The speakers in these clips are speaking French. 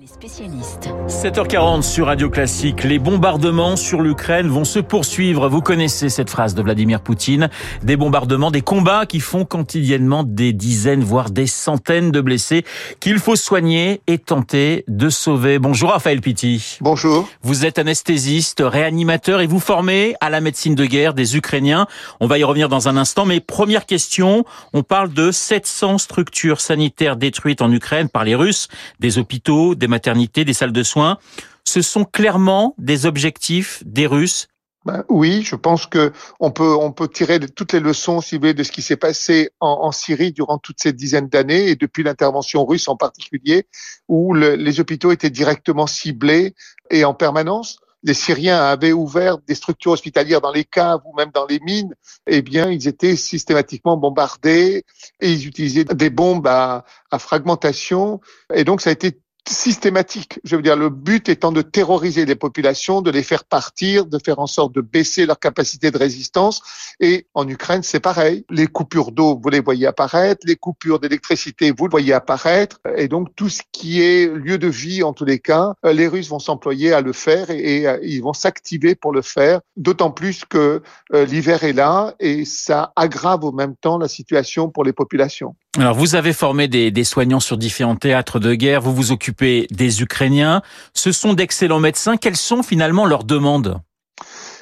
Les spécialistes. 7h40 sur Radio Classique. Les bombardements sur l'Ukraine vont se poursuivre. Vous connaissez cette phrase de Vladimir Poutine. Des bombardements, des combats qui font quotidiennement des dizaines, voire des centaines de blessés qu'il faut soigner et tenter de sauver. Bonjour Raphaël Pitti. Bonjour. Vous êtes anesthésiste, réanimateur et vous formez à la médecine de guerre des Ukrainiens. On va y revenir dans un instant. Mais première question, on parle de 700 structures sanitaires détruites en Ukraine par les Russes, des hôpitaux, des maternité, des salles de soins. Ce sont clairement des objectifs des Russes ben, oui, je pense que on peut on peut tirer toutes les leçons, si vous voulez, de ce qui s'est passé en, Syrie durant toutes ces dizaines d'années et depuis l'intervention russe en particulier, où le, les hôpitaux étaient directement ciblés et en permanence. Les Syriens avaient ouvert des structures hospitalières dans les caves ou même dans les mines. Eh bien, ils étaient systématiquement bombardés et ils utilisaient des bombes à, à fragmentation. Et donc, ça a été systématique. Je veux dire, le but étant de terroriser les populations, de les faire partir, de faire en sorte de baisser leur capacité de résistance. Et en Ukraine, c'est pareil. Les coupures d'eau, vous les voyez apparaître. Les coupures d'électricité, vous le voyez apparaître. Et donc, tout ce qui est lieu de vie, en tous les cas, euh, les Russes vont s'employer à le faire et, euh, ils vont s'activer pour le faire. D'autant plus que euh, l'hiver est là et ça aggrave au même temps la situation pour les populations. Alors, vous avez formé des, des, soignants sur différents théâtres de guerre, vous vous occupez des Ukrainiens. Ce sont d'excellents médecins. Quelles sont finalement leurs demandes?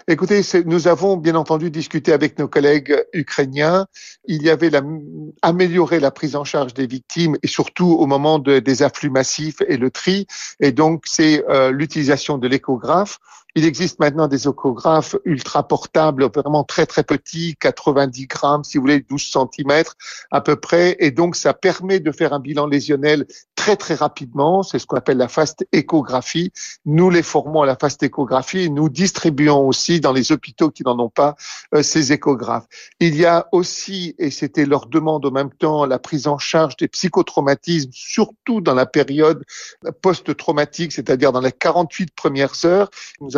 Écoutez, nous avons bien entendu discuté avec nos collègues ukrainiens. Il y avait la, améliorer la prise en charge des victimes et surtout au moment de, des afflux massifs et le tri. Et donc, c'est euh, l'utilisation de l'échographe. Il existe maintenant des échographes ultra portables, vraiment très très petits, 90 grammes, si vous voulez, 12 centimètres à peu près. Et donc, ça permet de faire un bilan lésionnel très très rapidement. C'est ce qu'on appelle la fast échographie. Nous les formons à la fast échographie et nous distribuons aussi dans les hôpitaux qui n'en ont pas euh, ces échographes. Il y a aussi, et c'était leur demande en même temps, la prise en charge des psychotraumatismes, surtout dans la période post-traumatique, c'est-à-dire dans les 48 premières heures.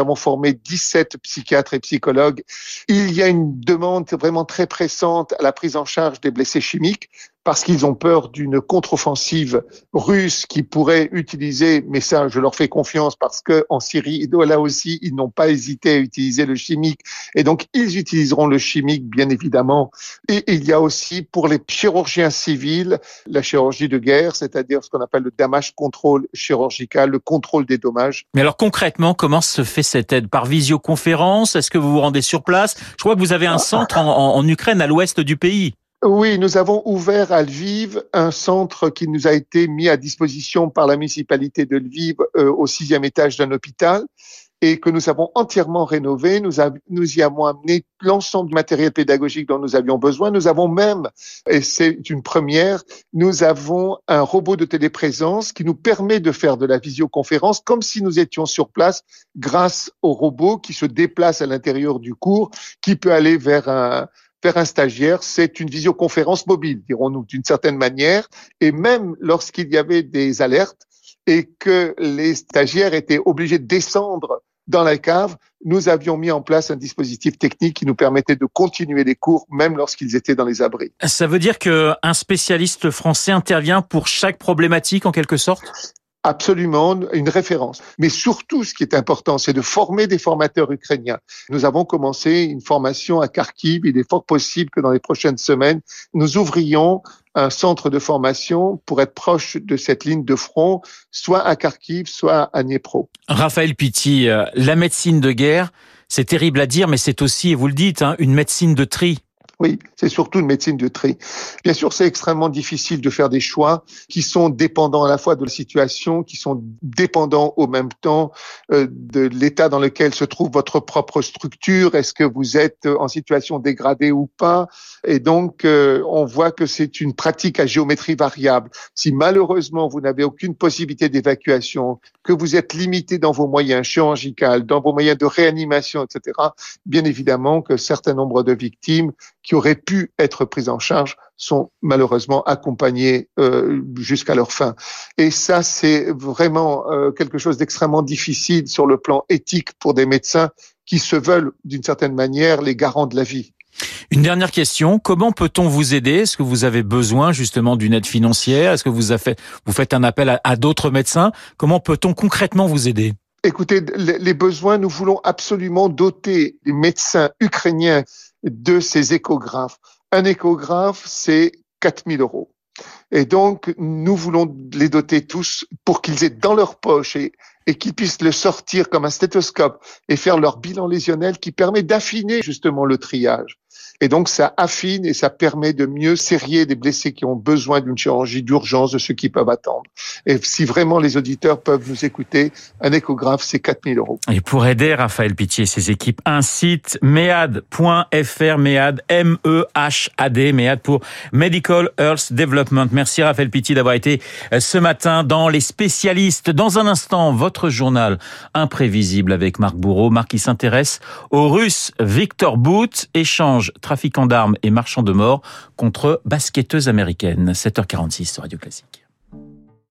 Avons formé 17 psychiatres et psychologues. Il y a une demande vraiment très pressante à la prise en charge des blessés chimiques parce qu'ils ont peur d'une contre-offensive russe qui pourrait utiliser, mais ça, je leur fais confiance parce que en Syrie, là aussi, ils n'ont pas hésité à utiliser le chimique, et donc ils utiliseront le chimique, bien évidemment. Et il y a aussi pour les chirurgiens civils la chirurgie de guerre, c'est-à-dire ce qu'on appelle le damage control chirurgical, le contrôle des dommages. Mais alors concrètement, comment se fait cette aide? Par visioconférence? Est-ce que vous vous rendez sur place? Je crois que vous avez un centre en, en Ukraine, à l'ouest du pays. Oui, nous avons ouvert à Lviv un centre qui nous a été mis à disposition par la municipalité de Lviv euh, au sixième étage d'un hôpital et que nous avons entièrement rénové. Nous, nous y avons amené l'ensemble du matériel pédagogique dont nous avions besoin. Nous avons même, et c'est une première, nous avons un robot de téléprésence qui nous permet de faire de la visioconférence comme si nous étions sur place grâce au robot qui se déplace à l'intérieur du cours, qui peut aller vers un, faire un stagiaire, c'est une visioconférence mobile, dirons-nous, d'une certaine manière. Et même lorsqu'il y avait des alertes et que les stagiaires étaient obligés de descendre dans la cave, nous avions mis en place un dispositif technique qui nous permettait de continuer les cours même lorsqu'ils étaient dans les abris. Ça veut dire qu'un spécialiste français intervient pour chaque problématique en quelque sorte? Absolument une référence. Mais surtout, ce qui est important, c'est de former des formateurs ukrainiens. Nous avons commencé une formation à Kharkiv. Il est fort possible que dans les prochaines semaines, nous ouvrions un centre de formation pour être proche de cette ligne de front, soit à Kharkiv, soit à Dnipro. Raphaël Pitti, euh, la médecine de guerre, c'est terrible à dire, mais c'est aussi, et vous le dites, hein, une médecine de tri. Oui, c'est surtout une médecine de tri. Bien sûr, c'est extrêmement difficile de faire des choix qui sont dépendants à la fois de la situation, qui sont dépendants au même temps euh, de l'état dans lequel se trouve votre propre structure. Est-ce que vous êtes en situation dégradée ou pas? Et donc, euh, on voit que c'est une pratique à géométrie variable. Si malheureusement vous n'avez aucune possibilité d'évacuation, que vous êtes limité dans vos moyens chirurgicaux, dans vos moyens de réanimation, etc., bien évidemment que certain nombre de victimes qui auraient pu être prises en charge sont malheureusement accompagnées euh, jusqu'à leur fin. Et ça, c'est vraiment euh, quelque chose d'extrêmement difficile sur le plan éthique pour des médecins qui se veulent d'une certaine manière les garants de la vie. Une dernière question, comment peut-on vous aider? Est-ce que vous avez besoin justement d'une aide financière? Est-ce que vous, fait, vous faites un appel à, à d'autres médecins? Comment peut-on concrètement vous aider? Écoutez, les besoins, nous voulons absolument doter les médecins ukrainiens de ces échographes. Un échographe, c'est 4000 euros. Et donc, nous voulons les doter tous pour qu'ils aient dans leur poche et, qu'ils puissent le sortir comme un stéthoscope et faire leur bilan lésionnel qui permet d'affiner justement le triage. Et donc, ça affine et ça permet de mieux serrer des blessés qui ont besoin d'une chirurgie d'urgence de ceux qui peuvent attendre. Et si vraiment les auditeurs peuvent nous écouter, un échographe, c'est 4000 euros. Et pour aider Raphaël Pitié et ses équipes, un site mead.fr, mead, M-E-H-A-D, mead pour Medical Earth Development. Merci Raphaël Pitié d'avoir été euh, ce matin dans Les Spécialistes. Dans un instant, votre journal imprévisible avec Marc Bourreau. Marc qui s'intéresse aux Russes. Victor Boot échange trafiquants d'armes et marchands de mort contre basketteuses américaines. 7h46 sur Radio Classique.